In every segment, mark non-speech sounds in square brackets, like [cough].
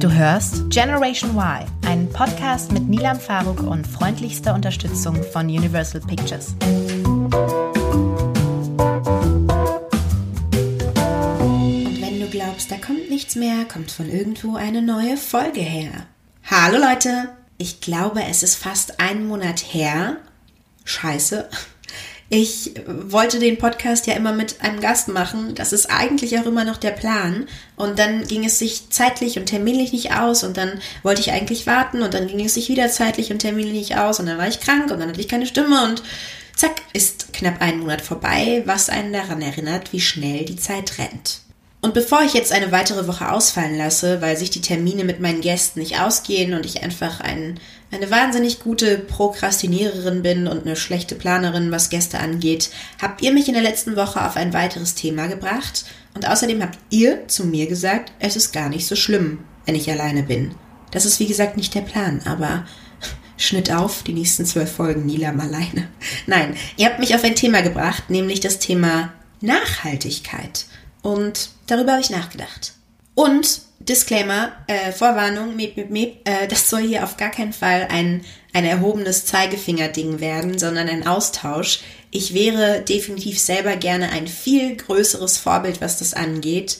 Du hörst Generation Y, einen Podcast mit Nilam Faruk und freundlichster Unterstützung von Universal Pictures. Und wenn du glaubst, da kommt nichts mehr, kommt von irgendwo eine neue Folge her. Hallo Leute! Ich glaube, es ist fast einen Monat her. Scheiße. Ich wollte den Podcast ja immer mit einem Gast machen. Das ist eigentlich auch immer noch der Plan. Und dann ging es sich zeitlich und terminlich nicht aus. Und dann wollte ich eigentlich warten. Und dann ging es sich wieder zeitlich und terminlich nicht aus. Und dann war ich krank und dann hatte ich keine Stimme. Und zack, ist knapp ein Monat vorbei, was einen daran erinnert, wie schnell die Zeit rennt. Und bevor ich jetzt eine weitere Woche ausfallen lasse, weil sich die Termine mit meinen Gästen nicht ausgehen und ich einfach ein, eine wahnsinnig gute Prokrastiniererin bin und eine schlechte Planerin, was Gäste angeht, habt ihr mich in der letzten Woche auf ein weiteres Thema gebracht und außerdem habt ihr zu mir gesagt, es ist gar nicht so schlimm, wenn ich alleine bin. Das ist wie gesagt nicht der Plan, aber [laughs] Schnitt auf, die nächsten zwölf Folgen Nilam alleine. Nein, ihr habt mich auf ein Thema gebracht, nämlich das Thema Nachhaltigkeit. Und darüber habe ich nachgedacht. Und Disclaimer, äh, Vorwarnung, miep, miep, miep, äh, das soll hier auf gar keinen Fall ein, ein erhobenes Zeigefingerding werden, sondern ein Austausch. Ich wäre definitiv selber gerne ein viel größeres Vorbild, was das angeht,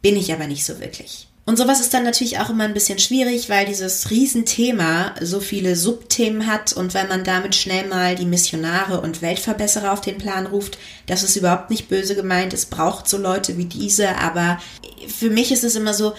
bin ich aber nicht so wirklich. Und sowas ist dann natürlich auch immer ein bisschen schwierig, weil dieses Riesenthema so viele Subthemen hat und weil man damit schnell mal die Missionare und Weltverbesserer auf den Plan ruft. Das ist überhaupt nicht böse gemeint. Es braucht so Leute wie diese, aber für mich ist es immer so,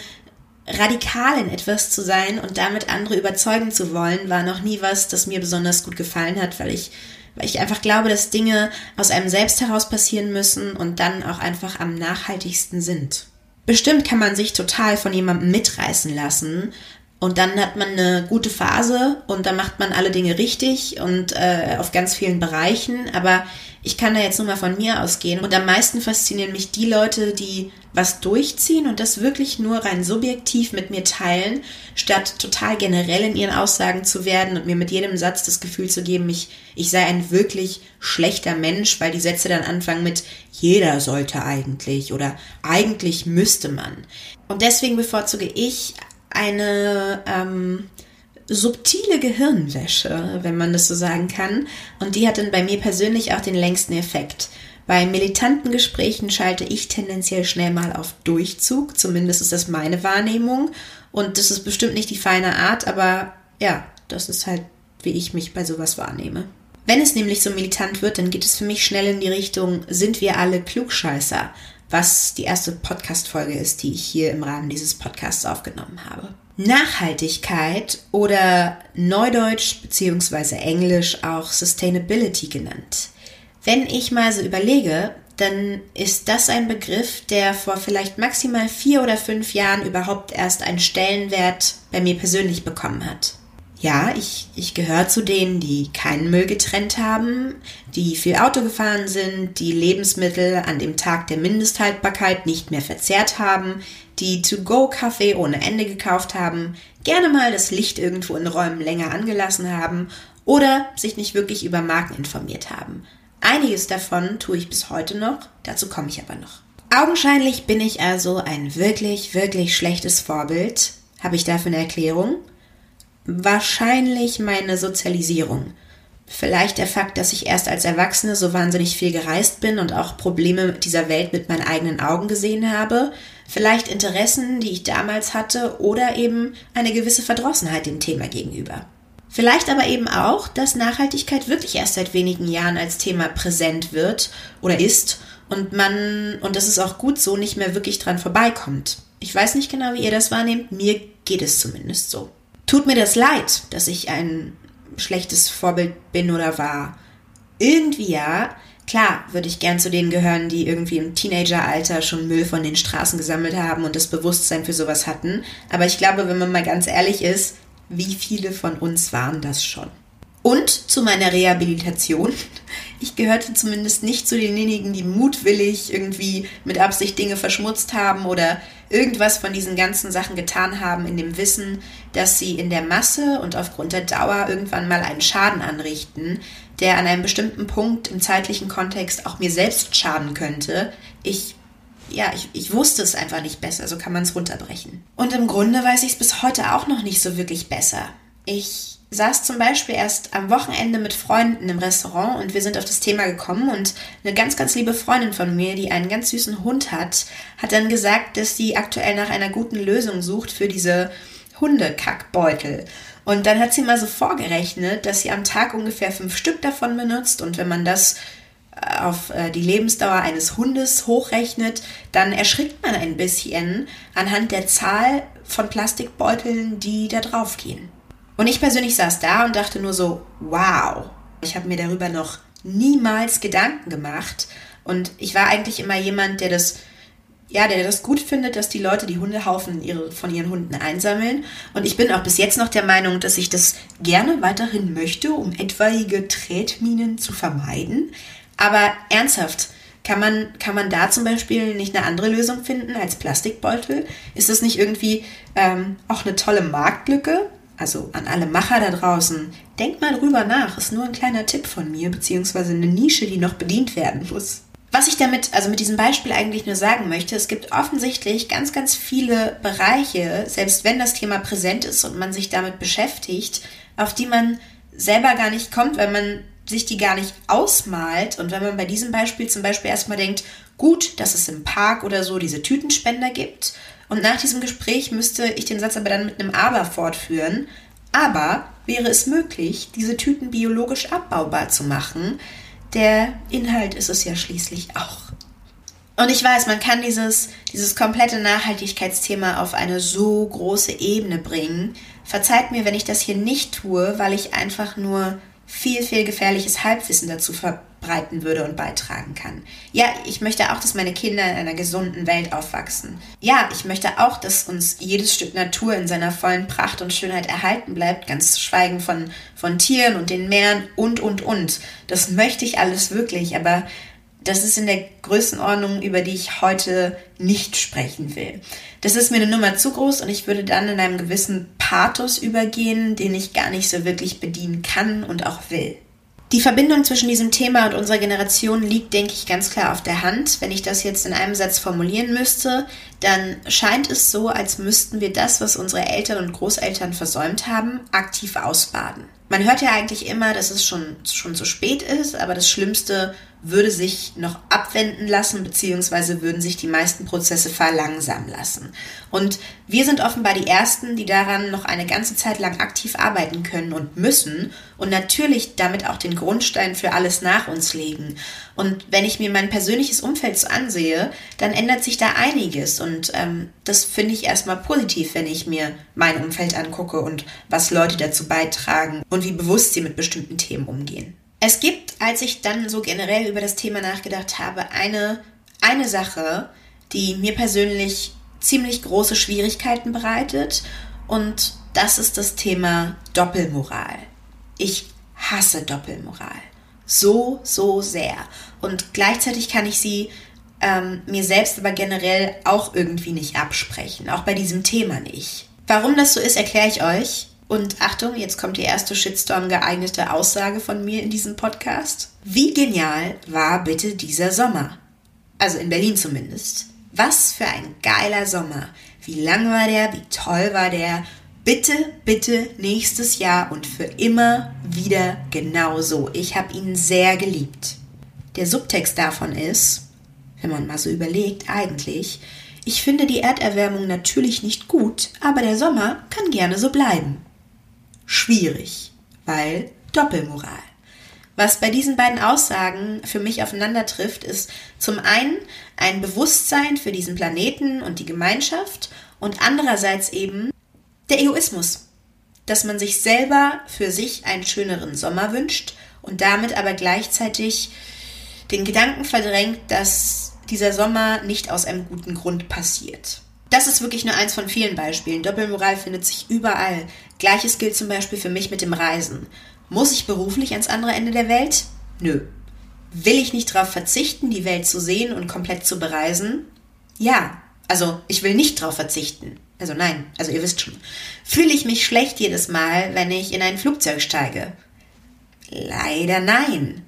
radikal in etwas zu sein und damit andere überzeugen zu wollen, war noch nie was, das mir besonders gut gefallen hat, weil ich weil ich einfach glaube, dass Dinge aus einem selbst heraus passieren müssen und dann auch einfach am nachhaltigsten sind. Bestimmt kann man sich total von jemandem mitreißen lassen. Und dann hat man eine gute Phase und dann macht man alle Dinge richtig und äh, auf ganz vielen Bereichen. Aber ich kann da jetzt nur mal von mir ausgehen. Und am meisten faszinieren mich die Leute, die was durchziehen und das wirklich nur rein subjektiv mit mir teilen, statt total generell in ihren Aussagen zu werden und mir mit jedem Satz das Gefühl zu geben, ich, ich sei ein wirklich schlechter Mensch, weil die Sätze dann anfangen mit jeder sollte eigentlich oder eigentlich müsste man. Und deswegen bevorzuge ich eine ähm, subtile Gehirnwäsche, wenn man das so sagen kann. Und die hat dann bei mir persönlich auch den längsten Effekt. Bei militanten Gesprächen schalte ich tendenziell schnell mal auf Durchzug, zumindest ist das meine Wahrnehmung. Und das ist bestimmt nicht die feine Art, aber ja, das ist halt, wie ich mich bei sowas wahrnehme. Wenn es nämlich so militant wird, dann geht es für mich schnell in die Richtung, sind wir alle Klugscheißer, was die erste Podcast-Folge ist, die ich hier im Rahmen dieses Podcasts aufgenommen habe. Nachhaltigkeit oder Neudeutsch bzw. Englisch auch Sustainability genannt. Wenn ich mal so überlege, dann ist das ein Begriff, der vor vielleicht maximal vier oder fünf Jahren überhaupt erst einen Stellenwert bei mir persönlich bekommen hat. Ja, ich, ich gehöre zu denen, die keinen Müll getrennt haben, die viel Auto gefahren sind, die Lebensmittel an dem Tag der Mindesthaltbarkeit nicht mehr verzehrt haben, die To-Go-Kaffee ohne Ende gekauft haben, gerne mal das Licht irgendwo in Räumen länger angelassen haben oder sich nicht wirklich über Marken informiert haben. Einiges davon tue ich bis heute noch, dazu komme ich aber noch. Augenscheinlich bin ich also ein wirklich, wirklich schlechtes Vorbild. Habe ich dafür eine Erklärung? Wahrscheinlich meine Sozialisierung. Vielleicht der Fakt, dass ich erst als Erwachsene so wahnsinnig viel gereist bin und auch Probleme dieser Welt mit meinen eigenen Augen gesehen habe. Vielleicht Interessen, die ich damals hatte oder eben eine gewisse Verdrossenheit dem Thema gegenüber. Vielleicht aber eben auch, dass Nachhaltigkeit wirklich erst seit wenigen Jahren als Thema präsent wird oder ist und man, und das ist auch gut so, nicht mehr wirklich dran vorbeikommt. Ich weiß nicht genau, wie ihr das wahrnehmt, mir geht es zumindest so. Tut mir das leid, dass ich ein schlechtes Vorbild bin oder war? Irgendwie ja. Klar würde ich gern zu denen gehören, die irgendwie im Teenageralter schon Müll von den Straßen gesammelt haben und das Bewusstsein für sowas hatten. Aber ich glaube, wenn man mal ganz ehrlich ist, wie viele von uns waren das schon? Und zu meiner Rehabilitation. [laughs] Ich gehörte zumindest nicht zu denjenigen, die mutwillig irgendwie mit Absicht Dinge verschmutzt haben oder irgendwas von diesen ganzen Sachen getan haben, in dem Wissen, dass sie in der Masse und aufgrund der Dauer irgendwann mal einen Schaden anrichten, der an einem bestimmten Punkt im zeitlichen Kontext auch mir selbst schaden könnte. Ich ja, ich, ich wusste es einfach nicht besser, so kann man es runterbrechen. Und im Grunde weiß ich es bis heute auch noch nicht so wirklich besser. Ich saß zum Beispiel erst am Wochenende mit Freunden im Restaurant und wir sind auf das Thema gekommen und eine ganz, ganz liebe Freundin von mir, die einen ganz süßen Hund hat, hat dann gesagt, dass sie aktuell nach einer guten Lösung sucht für diese Hundekackbeutel. Und dann hat sie mal so vorgerechnet, dass sie am Tag ungefähr fünf Stück davon benutzt und wenn man das äh, auf äh, die Lebensdauer eines Hundes hochrechnet, dann erschrickt man ein bisschen anhand der Zahl von Plastikbeuteln, die da drauf gehen. Und ich persönlich saß da und dachte nur so, wow, ich habe mir darüber noch niemals Gedanken gemacht. Und ich war eigentlich immer jemand, der das, ja, der das gut findet, dass die Leute die Hundehaufen ihre, von ihren Hunden einsammeln. Und ich bin auch bis jetzt noch der Meinung, dass ich das gerne weiterhin möchte, um etwaige Tretminen zu vermeiden. Aber ernsthaft, kann man, kann man da zum Beispiel nicht eine andere Lösung finden als Plastikbeutel? Ist das nicht irgendwie ähm, auch eine tolle Marktlücke? Also an alle Macher da draußen, denkt mal drüber nach. Ist nur ein kleiner Tipp von mir, beziehungsweise eine Nische, die noch bedient werden muss. Was ich damit, also mit diesem Beispiel eigentlich nur sagen möchte, es gibt offensichtlich ganz, ganz viele Bereiche, selbst wenn das Thema präsent ist und man sich damit beschäftigt, auf die man selber gar nicht kommt, weil man sich die gar nicht ausmalt. Und wenn man bei diesem Beispiel zum Beispiel erstmal denkt, gut, dass es im Park oder so diese Tütenspender gibt und nach diesem Gespräch müsste ich den Satz aber dann mit einem Aber fortführen. Aber wäre es möglich, diese Tüten biologisch abbaubar zu machen? Der Inhalt ist es ja schließlich auch. Und ich weiß, man kann dieses, dieses komplette Nachhaltigkeitsthema auf eine so große Ebene bringen. Verzeiht mir, wenn ich das hier nicht tue, weil ich einfach nur viel, viel gefährliches Halbwissen dazu verbreiten würde und beitragen kann. Ja, ich möchte auch, dass meine Kinder in einer gesunden Welt aufwachsen. Ja, ich möchte auch, dass uns jedes Stück Natur in seiner vollen Pracht und Schönheit erhalten bleibt, ganz schweigen von, von Tieren und den Meeren und, und, und. Das möchte ich alles wirklich, aber das ist in der Größenordnung, über die ich heute nicht sprechen will. Das ist mir eine Nummer zu groß und ich würde dann in einem gewissen Pathos übergehen, den ich gar nicht so wirklich bedienen kann und auch will. Die Verbindung zwischen diesem Thema und unserer Generation liegt, denke ich, ganz klar auf der Hand. Wenn ich das jetzt in einem Satz formulieren müsste, dann scheint es so, als müssten wir das, was unsere Eltern und Großeltern versäumt haben, aktiv ausbaden. Man hört ja eigentlich immer, dass es schon, schon zu spät ist, aber das Schlimmste würde sich noch abwenden lassen, beziehungsweise würden sich die meisten Prozesse verlangsamen lassen. Und wir sind offenbar die Ersten, die daran noch eine ganze Zeit lang aktiv arbeiten können und müssen und natürlich damit auch den Grundstein für alles nach uns legen. Und wenn ich mir mein persönliches Umfeld so ansehe, dann ändert sich da einiges und ähm, das finde ich erstmal positiv, wenn ich mir mein Umfeld angucke und was Leute dazu beitragen und wie bewusst sie mit bestimmten Themen umgehen. Es gibt, als ich dann so generell über das Thema nachgedacht habe, eine, eine Sache, die mir persönlich ziemlich große Schwierigkeiten bereitet und das ist das Thema Doppelmoral. Ich hasse Doppelmoral. So, so sehr. Und gleichzeitig kann ich sie ähm, mir selbst aber generell auch irgendwie nicht absprechen. Auch bei diesem Thema nicht. Warum das so ist, erkläre ich euch. Und Achtung, jetzt kommt die erste Shitstorm geeignete Aussage von mir in diesem Podcast. Wie genial war bitte dieser Sommer? Also in Berlin zumindest. Was für ein geiler Sommer. Wie lang war der? Wie toll war der? Bitte, bitte nächstes Jahr und für immer wieder genauso. Ich habe ihn sehr geliebt. Der Subtext davon ist, wenn man mal so überlegt, eigentlich, ich finde die Erderwärmung natürlich nicht gut, aber der Sommer kann gerne so bleiben schwierig, weil Doppelmoral. Was bei diesen beiden Aussagen für mich aufeinander trifft, ist zum einen ein Bewusstsein für diesen Planeten und die Gemeinschaft und andererseits eben der Egoismus, dass man sich selber für sich einen schöneren Sommer wünscht und damit aber gleichzeitig den Gedanken verdrängt, dass dieser Sommer nicht aus einem guten Grund passiert. Das ist wirklich nur eins von vielen Beispielen. Doppelmoral findet sich überall. Gleiches gilt zum Beispiel für mich mit dem Reisen. Muss ich beruflich ans andere Ende der Welt? Nö. Will ich nicht darauf verzichten, die Welt zu sehen und komplett zu bereisen? Ja. Also, ich will nicht darauf verzichten. Also nein, also ihr wisst schon. Fühle ich mich schlecht jedes Mal, wenn ich in ein Flugzeug steige? Leider nein.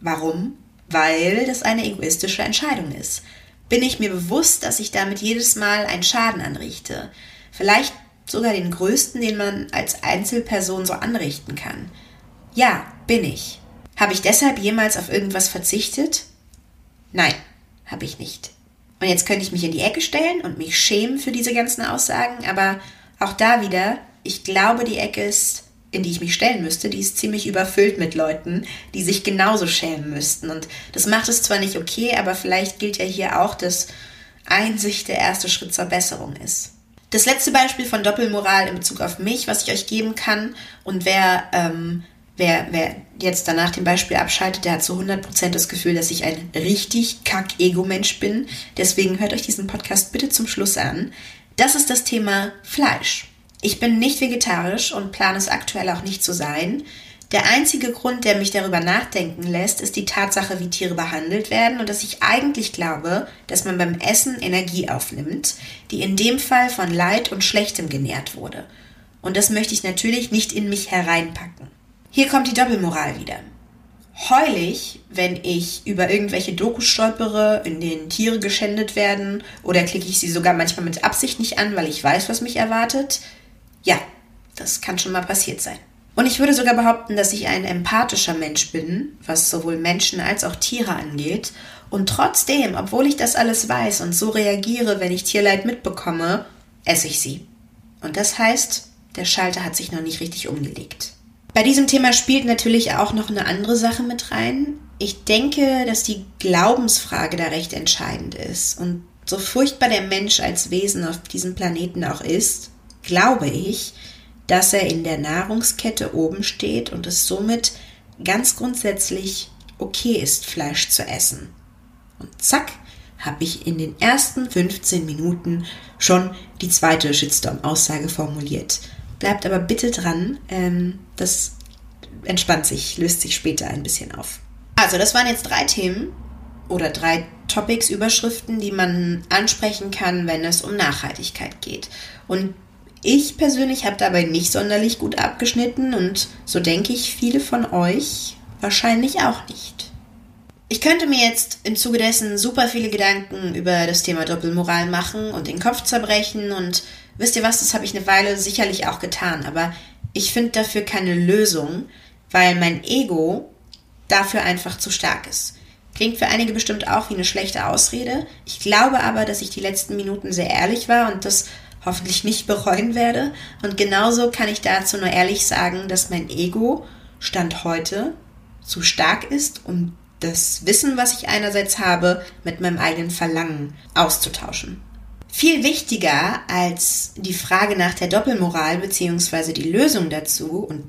Warum? Weil das eine egoistische Entscheidung ist. bin ich mir bewusst, dass ich damit jedes Mal einen Schaden anrichte. Vielleicht sogar den größten, den man als Einzelperson so anrichten kann. Ja, bin ich. Habe ich deshalb jemals auf irgendwas verzichtet? Nein, habe ich nicht. Und jetzt könnte ich mich in die Ecke stellen und mich schämen für diese ganzen Aussagen, aber auch da wieder, ich glaube, die Ecke ist, in die ich mich stellen müsste, die ist ziemlich überfüllt mit Leuten, die sich genauso schämen müssten. Und das macht es zwar nicht okay, aber vielleicht gilt ja hier auch, dass Einsicht der erste Schritt zur Besserung ist. Das letzte Beispiel von Doppelmoral in Bezug auf mich, was ich euch geben kann, und wer ähm, Wer, wer jetzt danach dem Beispiel abschaltet, der hat zu 100% das Gefühl, dass ich ein richtig kack-Ego-Mensch bin. Deswegen hört euch diesen Podcast bitte zum Schluss an. Das ist das Thema Fleisch. Ich bin nicht vegetarisch und plane es aktuell auch nicht zu sein. Der einzige Grund, der mich darüber nachdenken lässt, ist die Tatsache, wie Tiere behandelt werden und dass ich eigentlich glaube, dass man beim Essen Energie aufnimmt, die in dem Fall von Leid und Schlechtem genährt wurde. Und das möchte ich natürlich nicht in mich hereinpacken. Hier kommt die Doppelmoral wieder. Heul ich, wenn ich über irgendwelche Dokus stolpere, in denen Tiere geschändet werden, oder klicke ich sie sogar manchmal mit Absicht nicht an, weil ich weiß, was mich erwartet? Ja, das kann schon mal passiert sein. Und ich würde sogar behaupten, dass ich ein empathischer Mensch bin, was sowohl Menschen als auch Tiere angeht. Und trotzdem, obwohl ich das alles weiß und so reagiere, wenn ich Tierleid mitbekomme, esse ich sie. Und das heißt, der Schalter hat sich noch nicht richtig umgelegt. Bei diesem Thema spielt natürlich auch noch eine andere Sache mit rein. Ich denke, dass die Glaubensfrage da recht entscheidend ist. Und so furchtbar der Mensch als Wesen auf diesem Planeten auch ist, glaube ich, dass er in der Nahrungskette oben steht und es somit ganz grundsätzlich okay ist, Fleisch zu essen. Und zack, habe ich in den ersten 15 Minuten schon die zweite Shitstorm-Aussage formuliert. Bleibt aber bitte dran. Ähm, das entspannt sich, löst sich später ein bisschen auf. Also, das waren jetzt drei Themen oder drei Topics, Überschriften, die man ansprechen kann, wenn es um Nachhaltigkeit geht. Und ich persönlich habe dabei nicht sonderlich gut abgeschnitten und so denke ich viele von euch wahrscheinlich auch nicht. Ich könnte mir jetzt im Zuge dessen super viele Gedanken über das Thema Doppelmoral machen und den Kopf zerbrechen und wisst ihr was, das habe ich eine Weile sicherlich auch getan, aber ich finde dafür keine Lösung, weil mein Ego dafür einfach zu stark ist. Klingt für einige bestimmt auch wie eine schlechte Ausrede. Ich glaube aber, dass ich die letzten Minuten sehr ehrlich war und das hoffentlich nicht bereuen werde. Und genauso kann ich dazu nur ehrlich sagen, dass mein Ego Stand heute zu stark ist, um das Wissen, was ich einerseits habe, mit meinem eigenen Verlangen auszutauschen. Viel wichtiger als die Frage nach der Doppelmoral bzw. die Lösung dazu, und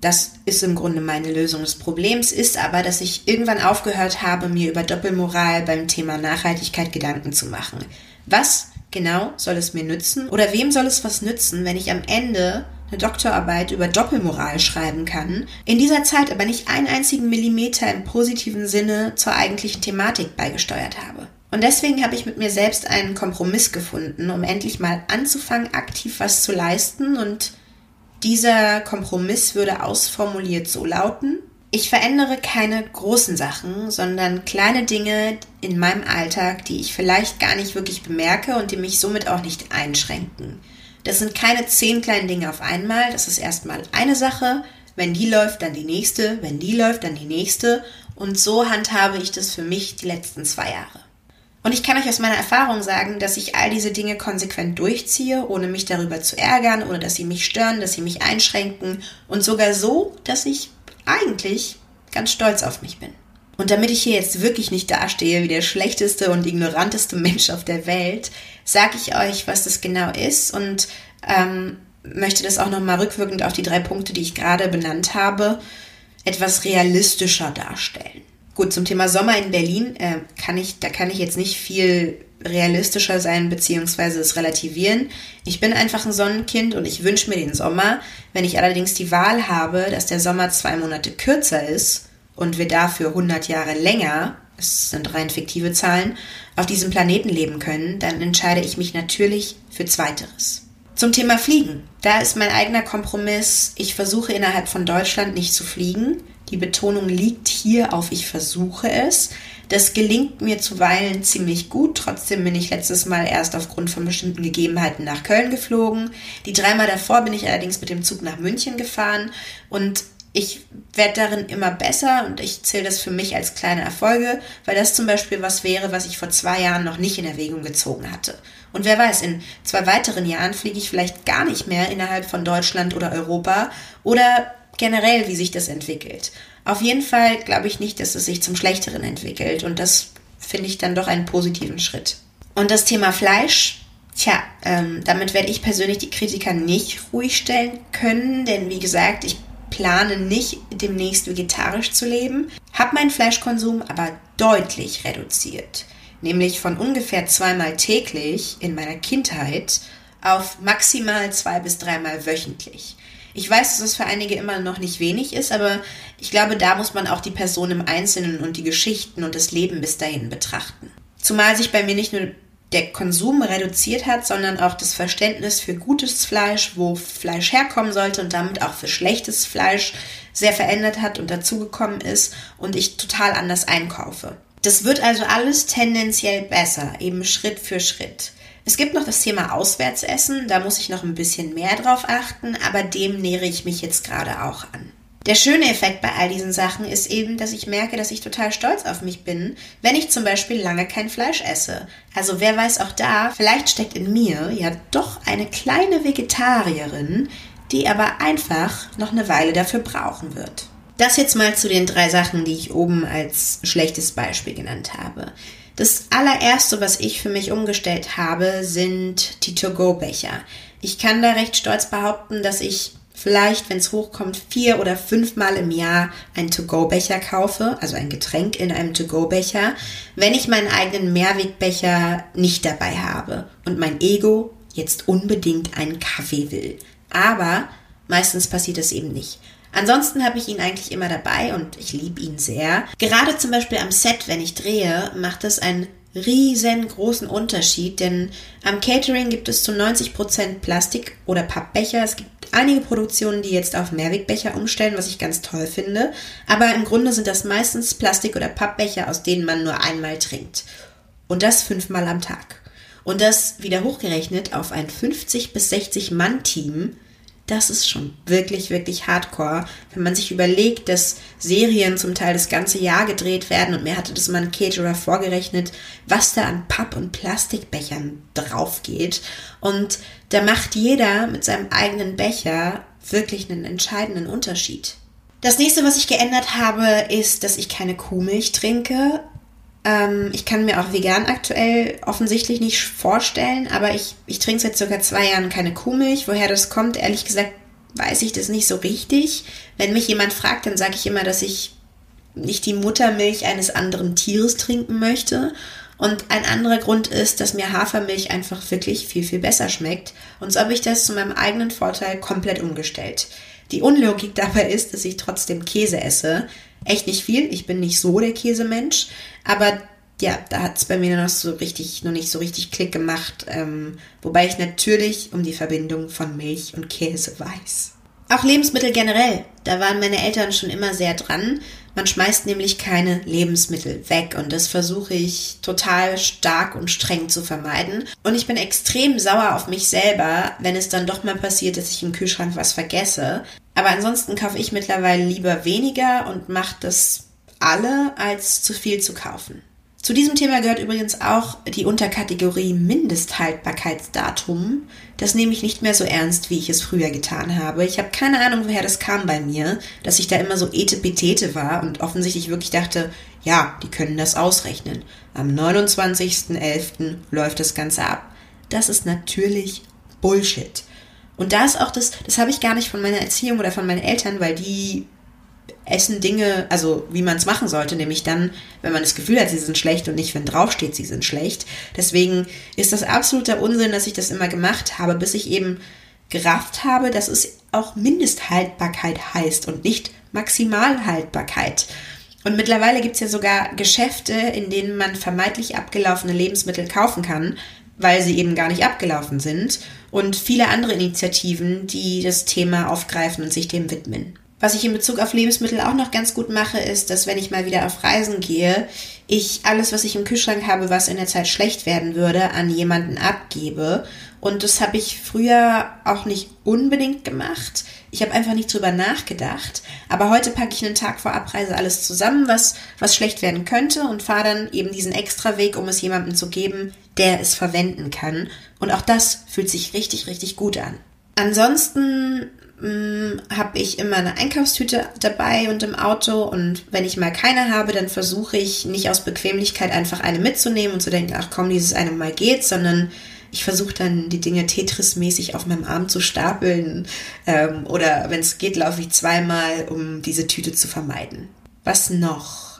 das ist im Grunde meine Lösung des Problems, ist aber, dass ich irgendwann aufgehört habe, mir über Doppelmoral beim Thema Nachhaltigkeit Gedanken zu machen. Was genau soll es mir nützen oder wem soll es was nützen, wenn ich am Ende eine Doktorarbeit über Doppelmoral schreiben kann, in dieser Zeit aber nicht einen einzigen Millimeter im positiven Sinne zur eigentlichen Thematik beigesteuert habe? Und deswegen habe ich mit mir selbst einen Kompromiss gefunden, um endlich mal anzufangen, aktiv was zu leisten. Und dieser Kompromiss würde ausformuliert so lauten, ich verändere keine großen Sachen, sondern kleine Dinge in meinem Alltag, die ich vielleicht gar nicht wirklich bemerke und die mich somit auch nicht einschränken. Das sind keine zehn kleinen Dinge auf einmal, das ist erstmal eine Sache. Wenn die läuft, dann die nächste, wenn die läuft, dann die nächste. Und so handhabe ich das für mich die letzten zwei Jahre. Und ich kann euch aus meiner Erfahrung sagen, dass ich all diese Dinge konsequent durchziehe, ohne mich darüber zu ärgern, ohne dass sie mich stören, dass sie mich einschränken und sogar so, dass ich eigentlich ganz stolz auf mich bin. Und damit ich hier jetzt wirklich nicht dastehe wie der schlechteste und ignoranteste [laughs] Mensch auf der Welt, sage ich euch, was das genau ist und ähm, möchte das auch nochmal rückwirkend auf die drei Punkte, die ich gerade benannt habe, etwas realistischer darstellen. Gut, zum Thema Sommer in Berlin äh, kann ich, da kann ich jetzt nicht viel realistischer sein beziehungsweise es relativieren. Ich bin einfach ein Sonnenkind und ich wünsche mir den Sommer. Wenn ich allerdings die Wahl habe, dass der Sommer zwei Monate kürzer ist und wir dafür 100 Jahre länger, es sind rein fiktive Zahlen, auf diesem Planeten leben können, dann entscheide ich mich natürlich für Zweiteres. Zum Thema Fliegen. Da ist mein eigener Kompromiss. Ich versuche innerhalb von Deutschland nicht zu fliegen. Die Betonung liegt hier auf ich versuche es. Das gelingt mir zuweilen ziemlich gut. Trotzdem bin ich letztes Mal erst aufgrund von bestimmten Gegebenheiten nach Köln geflogen. Die dreimal davor bin ich allerdings mit dem Zug nach München gefahren und ich werde darin immer besser und ich zähle das für mich als kleine Erfolge, weil das zum Beispiel was wäre, was ich vor zwei Jahren noch nicht in Erwägung gezogen hatte. Und wer weiß, in zwei weiteren Jahren fliege ich vielleicht gar nicht mehr innerhalb von Deutschland oder Europa oder generell, wie sich das entwickelt. Auf jeden Fall glaube ich nicht, dass es sich zum Schlechteren entwickelt und das finde ich dann doch einen positiven Schritt. Und das Thema Fleisch, tja, ähm, damit werde ich persönlich die Kritiker nicht ruhig stellen können, denn wie gesagt, ich plane nicht demnächst vegetarisch zu leben, habe meinen Fleischkonsum aber deutlich reduziert, nämlich von ungefähr zweimal täglich in meiner Kindheit auf maximal zwei bis dreimal wöchentlich. Ich weiß, dass es für einige immer noch nicht wenig ist, aber ich glaube, da muss man auch die Person im Einzelnen und die Geschichten und das Leben bis dahin betrachten. Zumal sich bei mir nicht nur der Konsum reduziert hat, sondern auch das Verständnis für gutes Fleisch, wo Fleisch herkommen sollte und damit auch für schlechtes Fleisch sehr verändert hat und dazugekommen ist und ich total anders einkaufe. Das wird also alles tendenziell besser, eben Schritt für Schritt. Es gibt noch das Thema Auswärtsessen, da muss ich noch ein bisschen mehr drauf achten, aber dem nähere ich mich jetzt gerade auch an. Der schöne Effekt bei all diesen Sachen ist eben, dass ich merke, dass ich total stolz auf mich bin, wenn ich zum Beispiel lange kein Fleisch esse. Also wer weiß auch da, vielleicht steckt in mir ja doch eine kleine Vegetarierin, die aber einfach noch eine Weile dafür brauchen wird. Das jetzt mal zu den drei Sachen, die ich oben als schlechtes Beispiel genannt habe. Das allererste, was ich für mich umgestellt habe, sind die To-Go-Becher. Ich kann da recht stolz behaupten, dass ich vielleicht, wenn es hochkommt, vier oder fünfmal im Jahr einen To-Go-Becher kaufe, also ein Getränk in einem To-Go-Becher, wenn ich meinen eigenen Mehrwegbecher nicht dabei habe und mein Ego jetzt unbedingt einen Kaffee will. Aber meistens passiert das eben nicht. Ansonsten habe ich ihn eigentlich immer dabei und ich liebe ihn sehr. Gerade zum Beispiel am Set, wenn ich drehe, macht es einen riesengroßen Unterschied, denn am Catering gibt es zu 90% Plastik- oder Pappbecher. Es gibt einige Produktionen, die jetzt auf Mehrwegbecher umstellen, was ich ganz toll finde. Aber im Grunde sind das meistens Plastik- oder Pappbecher, aus denen man nur einmal trinkt. Und das fünfmal am Tag. Und das wieder hochgerechnet auf ein 50 bis 60 Mann-Team das ist schon wirklich, wirklich hardcore. Wenn man sich überlegt, dass Serien zum Teil das ganze Jahr gedreht werden und mir hatte das mal ein Caterer vorgerechnet, was da an Papp- und Plastikbechern drauf geht. Und da macht jeder mit seinem eigenen Becher wirklich einen entscheidenden Unterschied. Das nächste, was ich geändert habe, ist, dass ich keine Kuhmilch trinke. Ähm, ich kann mir auch vegan aktuell offensichtlich nicht vorstellen, aber ich, ich trinke seit circa zwei Jahren keine Kuhmilch. Woher das kommt, ehrlich gesagt, weiß ich das nicht so richtig. Wenn mich jemand fragt, dann sage ich immer, dass ich nicht die Muttermilch eines anderen Tieres trinken möchte. Und ein anderer Grund ist, dass mir Hafermilch einfach wirklich viel, viel besser schmeckt. Und so habe ich das zu meinem eigenen Vorteil komplett umgestellt. Die Unlogik dabei ist, dass ich trotzdem Käse esse. Echt nicht viel, ich bin nicht so der Käsemensch, aber ja, da hat es bei mir noch so richtig, noch nicht so richtig Klick gemacht. Ähm, wobei ich natürlich um die Verbindung von Milch und Käse weiß. Auch Lebensmittel generell. Da waren meine Eltern schon immer sehr dran. Man schmeißt nämlich keine Lebensmittel weg und das versuche ich total stark und streng zu vermeiden. Und ich bin extrem sauer auf mich selber, wenn es dann doch mal passiert, dass ich im Kühlschrank was vergesse. Aber ansonsten kaufe ich mittlerweile lieber weniger und mache das alle, als zu viel zu kaufen. Zu diesem Thema gehört übrigens auch die Unterkategorie Mindesthaltbarkeitsdatum. Das nehme ich nicht mehr so ernst, wie ich es früher getan habe. Ich habe keine Ahnung, woher das kam bei mir, dass ich da immer so etepetete war und offensichtlich wirklich dachte, ja, die können das ausrechnen. Am 29.11. läuft das Ganze ab. Das ist natürlich Bullshit. Und da ist auch das, das habe ich gar nicht von meiner Erziehung oder von meinen Eltern, weil die essen Dinge, also wie man es machen sollte, nämlich dann, wenn man das Gefühl hat, sie sind schlecht und nicht, wenn draufsteht, sie sind schlecht. Deswegen ist das absoluter Unsinn, dass ich das immer gemacht habe, bis ich eben gerafft habe, dass es auch Mindesthaltbarkeit heißt und nicht Maximalhaltbarkeit. Und mittlerweile gibt es ja sogar Geschäfte, in denen man vermeintlich abgelaufene Lebensmittel kaufen kann, weil sie eben gar nicht abgelaufen sind. Und viele andere Initiativen, die das Thema aufgreifen und sich dem widmen. Was ich in Bezug auf Lebensmittel auch noch ganz gut mache, ist, dass wenn ich mal wieder auf Reisen gehe, ich alles, was ich im Kühlschrank habe, was in der Zeit schlecht werden würde, an jemanden abgebe. Und das habe ich früher auch nicht unbedingt gemacht. Ich habe einfach nicht drüber nachgedacht. Aber heute packe ich einen Tag vor Abreise alles zusammen, was, was schlecht werden könnte und fahre dann eben diesen extra Weg, um es jemandem zu geben, der es verwenden kann. Und auch das fühlt sich richtig, richtig gut an. Ansonsten habe ich immer eine Einkaufstüte dabei und im Auto und wenn ich mal keine habe, dann versuche ich nicht aus Bequemlichkeit einfach eine mitzunehmen und zu denken, ach komm, dieses eine Mal geht, sondern ich versuche dann die Dinge Tetris-mäßig auf meinem Arm zu stapeln ähm, oder wenn es geht, laufe ich zweimal, um diese Tüte zu vermeiden. Was noch?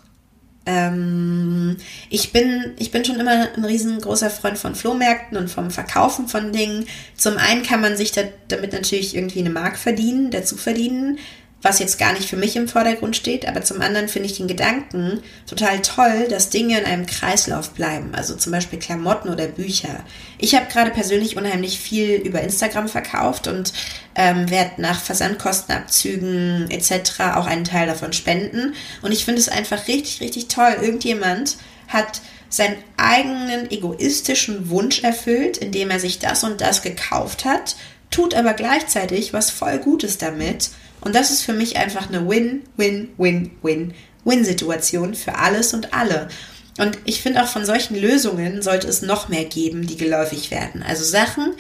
Ähm, ich, bin, ich bin schon immer ein riesengroßer Freund von Flohmärkten und vom Verkaufen von Dingen. Zum einen kann man sich da, damit natürlich irgendwie eine Mark verdienen, dazu verdienen was jetzt gar nicht für mich im Vordergrund steht, aber zum anderen finde ich den Gedanken total toll, dass Dinge in einem Kreislauf bleiben, also zum Beispiel Klamotten oder Bücher. Ich habe gerade persönlich unheimlich viel über Instagram verkauft und ähm, werde nach Versandkostenabzügen etc. auch einen Teil davon spenden. Und ich finde es einfach richtig, richtig toll. Irgendjemand hat seinen eigenen egoistischen Wunsch erfüllt, indem er sich das und das gekauft hat, tut aber gleichzeitig was voll Gutes damit und das ist für mich einfach eine Win-Win-Win-Win-Win-Situation für alles und alle. Und ich finde auch von solchen Lösungen sollte es noch mehr geben, die geläufig werden. Also Sachen,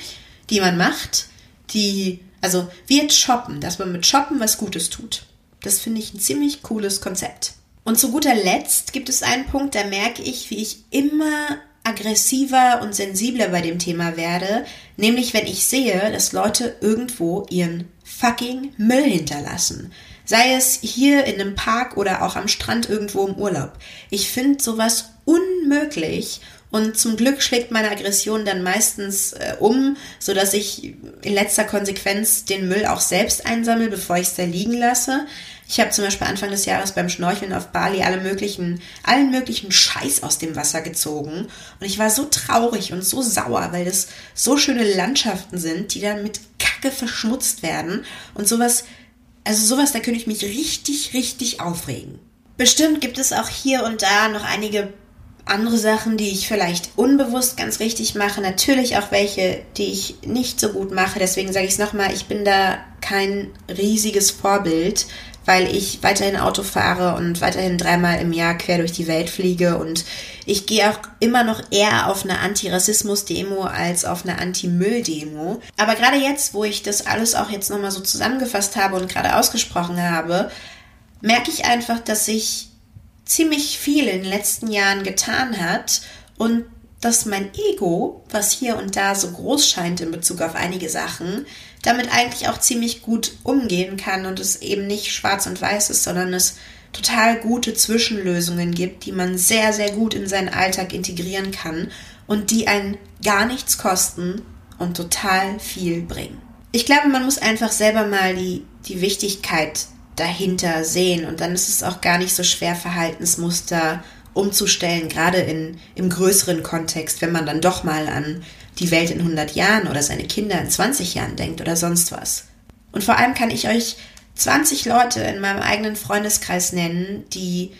die man macht, die, also wie jetzt Shoppen, dass man mit Shoppen was Gutes tut. Das finde ich ein ziemlich cooles Konzept. Und zu guter Letzt gibt es einen Punkt, da merke ich, wie ich immer aggressiver und sensibler bei dem Thema werde, nämlich wenn ich sehe, dass Leute irgendwo ihren fucking Müll hinterlassen. Sei es hier in einem Park oder auch am Strand irgendwo im Urlaub. Ich finde sowas unmöglich und zum Glück schlägt meine Aggression dann meistens äh, um, so dass ich in letzter Konsequenz den Müll auch selbst einsammle, bevor ich es da liegen lasse. Ich habe zum Beispiel Anfang des Jahres beim Schnorcheln auf Bali alle möglichen, allen möglichen Scheiß aus dem Wasser gezogen. Und ich war so traurig und so sauer, weil das so schöne Landschaften sind, die dann mit Kacke verschmutzt werden. Und sowas, also sowas, da könnte ich mich richtig, richtig aufregen. Bestimmt gibt es auch hier und da noch einige andere Sachen, die ich vielleicht unbewusst ganz richtig mache, natürlich auch welche, die ich nicht so gut mache. Deswegen sage ich es nochmal, ich bin da kein riesiges Vorbild, weil ich weiterhin Auto fahre und weiterhin dreimal im Jahr quer durch die Welt fliege und ich gehe auch immer noch eher auf eine Antirassismus-Demo als auf eine Anti-Müll-Demo. Aber gerade jetzt, wo ich das alles auch jetzt nochmal so zusammengefasst habe und gerade ausgesprochen habe, merke ich einfach, dass ich ziemlich viel in den letzten Jahren getan hat und dass mein Ego, was hier und da so groß scheint in Bezug auf einige Sachen, damit eigentlich auch ziemlich gut umgehen kann und es eben nicht schwarz und weiß ist, sondern es total gute Zwischenlösungen gibt, die man sehr, sehr gut in seinen Alltag integrieren kann und die einen gar nichts kosten und total viel bringen. Ich glaube, man muss einfach selber mal die, die Wichtigkeit dahinter sehen. Und dann ist es auch gar nicht so schwer, Verhaltensmuster umzustellen, gerade in, im größeren Kontext, wenn man dann doch mal an die Welt in 100 Jahren oder seine Kinder in 20 Jahren denkt oder sonst was. Und vor allem kann ich euch 20 Leute in meinem eigenen Freundeskreis nennen, die,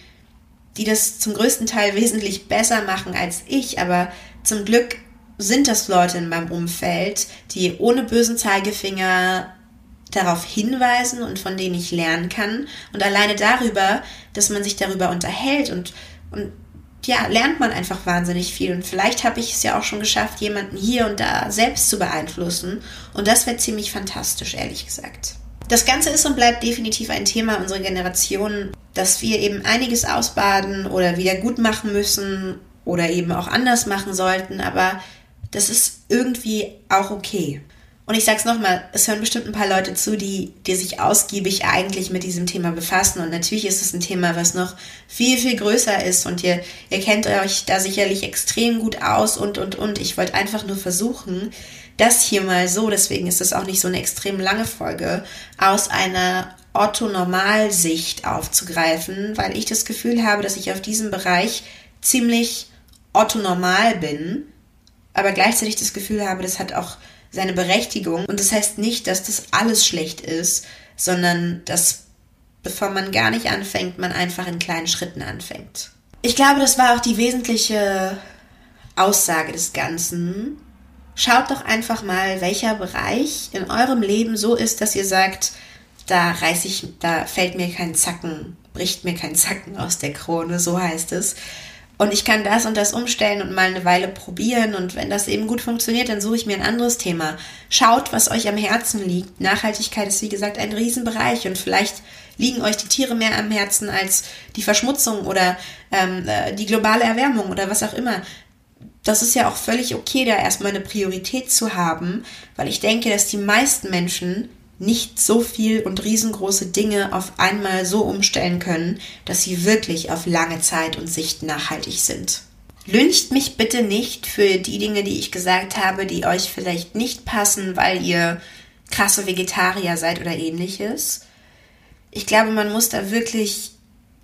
die das zum größten Teil [laughs] wesentlich besser machen als ich, aber zum Glück sind das Leute in meinem Umfeld, die ohne bösen Zeigefinger darauf hinweisen und von denen ich lernen kann. Und alleine darüber, dass man sich darüber unterhält und, und ja, lernt man einfach wahnsinnig viel. Und vielleicht habe ich es ja auch schon geschafft, jemanden hier und da selbst zu beeinflussen. Und das wäre ziemlich fantastisch, ehrlich gesagt. Das Ganze ist und bleibt definitiv ein Thema unserer Generation, dass wir eben einiges ausbaden oder wieder gut machen müssen oder eben auch anders machen sollten. Aber das ist irgendwie auch okay. Und ich sag's nochmal, es hören bestimmt ein paar Leute zu, die, die sich ausgiebig eigentlich mit diesem Thema befassen. Und natürlich ist es ein Thema, was noch viel, viel größer ist. Und ihr, ihr kennt euch da sicherlich extrem gut aus und, und, und. Ich wollte einfach nur versuchen, das hier mal so, deswegen ist es auch nicht so eine extrem lange Folge, aus einer Otto-Normal-Sicht aufzugreifen, weil ich das Gefühl habe, dass ich auf diesem Bereich ziemlich Otto-Normal bin, aber gleichzeitig das Gefühl habe, das hat auch seine Berechtigung. Und das heißt nicht, dass das alles schlecht ist, sondern dass, bevor man gar nicht anfängt, man einfach in kleinen Schritten anfängt. Ich glaube, das war auch die wesentliche Aussage des Ganzen. Schaut doch einfach mal, welcher Bereich in eurem Leben so ist, dass ihr sagt, da reiß ich, da fällt mir kein Zacken, bricht mir kein Zacken aus der Krone, so heißt es. Und ich kann das und das umstellen und mal eine Weile probieren. Und wenn das eben gut funktioniert, dann suche ich mir ein anderes Thema. Schaut, was euch am Herzen liegt. Nachhaltigkeit ist, wie gesagt, ein Riesenbereich. Und vielleicht liegen euch die Tiere mehr am Herzen als die Verschmutzung oder ähm, äh, die globale Erwärmung oder was auch immer. Das ist ja auch völlig okay, da erstmal eine Priorität zu haben, weil ich denke, dass die meisten Menschen nicht so viel und riesengroße Dinge auf einmal so umstellen können, dass sie wirklich auf lange Zeit und Sicht nachhaltig sind. Lüncht mich bitte nicht für die Dinge, die ich gesagt habe, die euch vielleicht nicht passen, weil ihr krasse Vegetarier seid oder ähnliches. Ich glaube, man muss da wirklich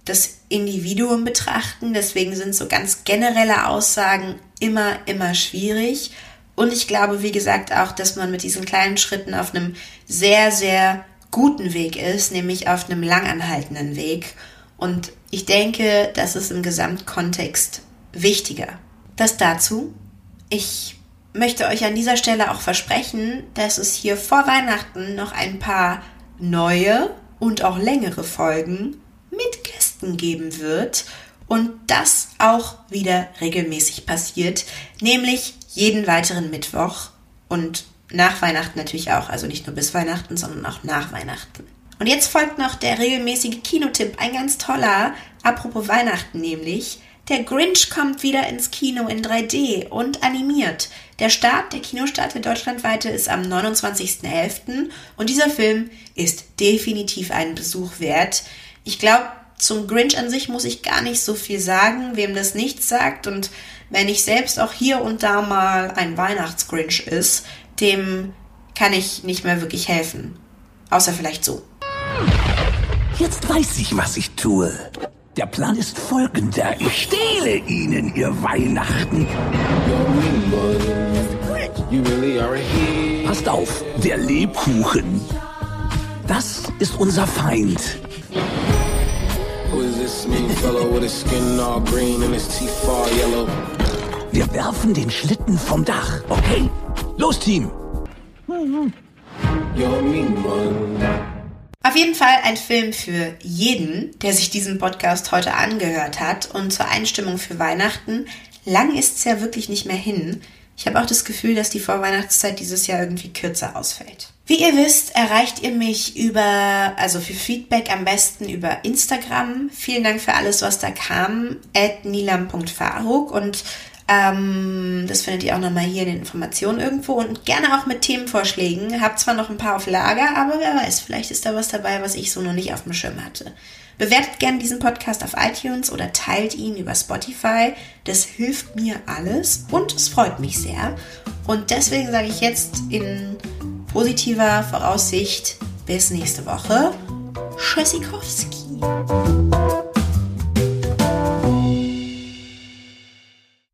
das Individuum betrachten. Deswegen sind so ganz generelle Aussagen immer, immer schwierig. Und ich glaube, wie gesagt, auch, dass man mit diesen kleinen Schritten auf einem sehr, sehr guten Weg ist, nämlich auf einem langanhaltenden Weg. Und ich denke, das ist im Gesamtkontext wichtiger. Das dazu. Ich möchte euch an dieser Stelle auch versprechen, dass es hier vor Weihnachten noch ein paar neue und auch längere Folgen mit Gästen geben wird und das auch wieder regelmäßig passiert, nämlich jeden weiteren Mittwoch und nach Weihnachten natürlich auch, also nicht nur bis Weihnachten, sondern auch nach Weihnachten. Und jetzt folgt noch der regelmäßige Kinotipp, ein ganz toller, apropos Weihnachten nämlich. Der Grinch kommt wieder ins Kino in 3D und animiert. Der Start, der Kinostart der deutschlandweite ist am 29.11. und dieser Film ist definitiv einen Besuch wert. Ich glaube, zum Grinch an sich muss ich gar nicht so viel sagen, wem das nichts sagt und wenn ich selbst auch hier und da mal ein Weihnachtsgrinch ist, dem kann ich nicht mehr wirklich helfen. Außer vielleicht so. Jetzt weiß ich, was ich tue. Der Plan ist folgender. Ich stehle Ihnen Ihr Weihnachten. Passt auf, der Lebkuchen. Das ist unser Feind. Wir werfen den Schlitten vom Dach, okay? Los, Team! Auf jeden Fall ein Film für jeden, der sich diesen Podcast heute angehört hat und zur Einstimmung für Weihnachten. Lang ist es ja wirklich nicht mehr hin. Ich habe auch das Gefühl, dass die Vorweihnachtszeit dieses Jahr irgendwie kürzer ausfällt. Wie ihr wisst, erreicht ihr mich über, also für Feedback am besten über Instagram. Vielen Dank für alles, was da kam, at nilam.faruk und ähm, das findet ihr auch nochmal hier in den Informationen irgendwo und gerne auch mit Themenvorschlägen. Hab zwar noch ein paar auf Lager, aber wer weiß, vielleicht ist da was dabei, was ich so noch nicht auf dem Schirm hatte. Bewertet gerne diesen Podcast auf iTunes oder teilt ihn über Spotify. Das hilft mir alles und es freut mich sehr. Und deswegen sage ich jetzt in positiver Voraussicht bis nächste Woche. Tschüssikowski.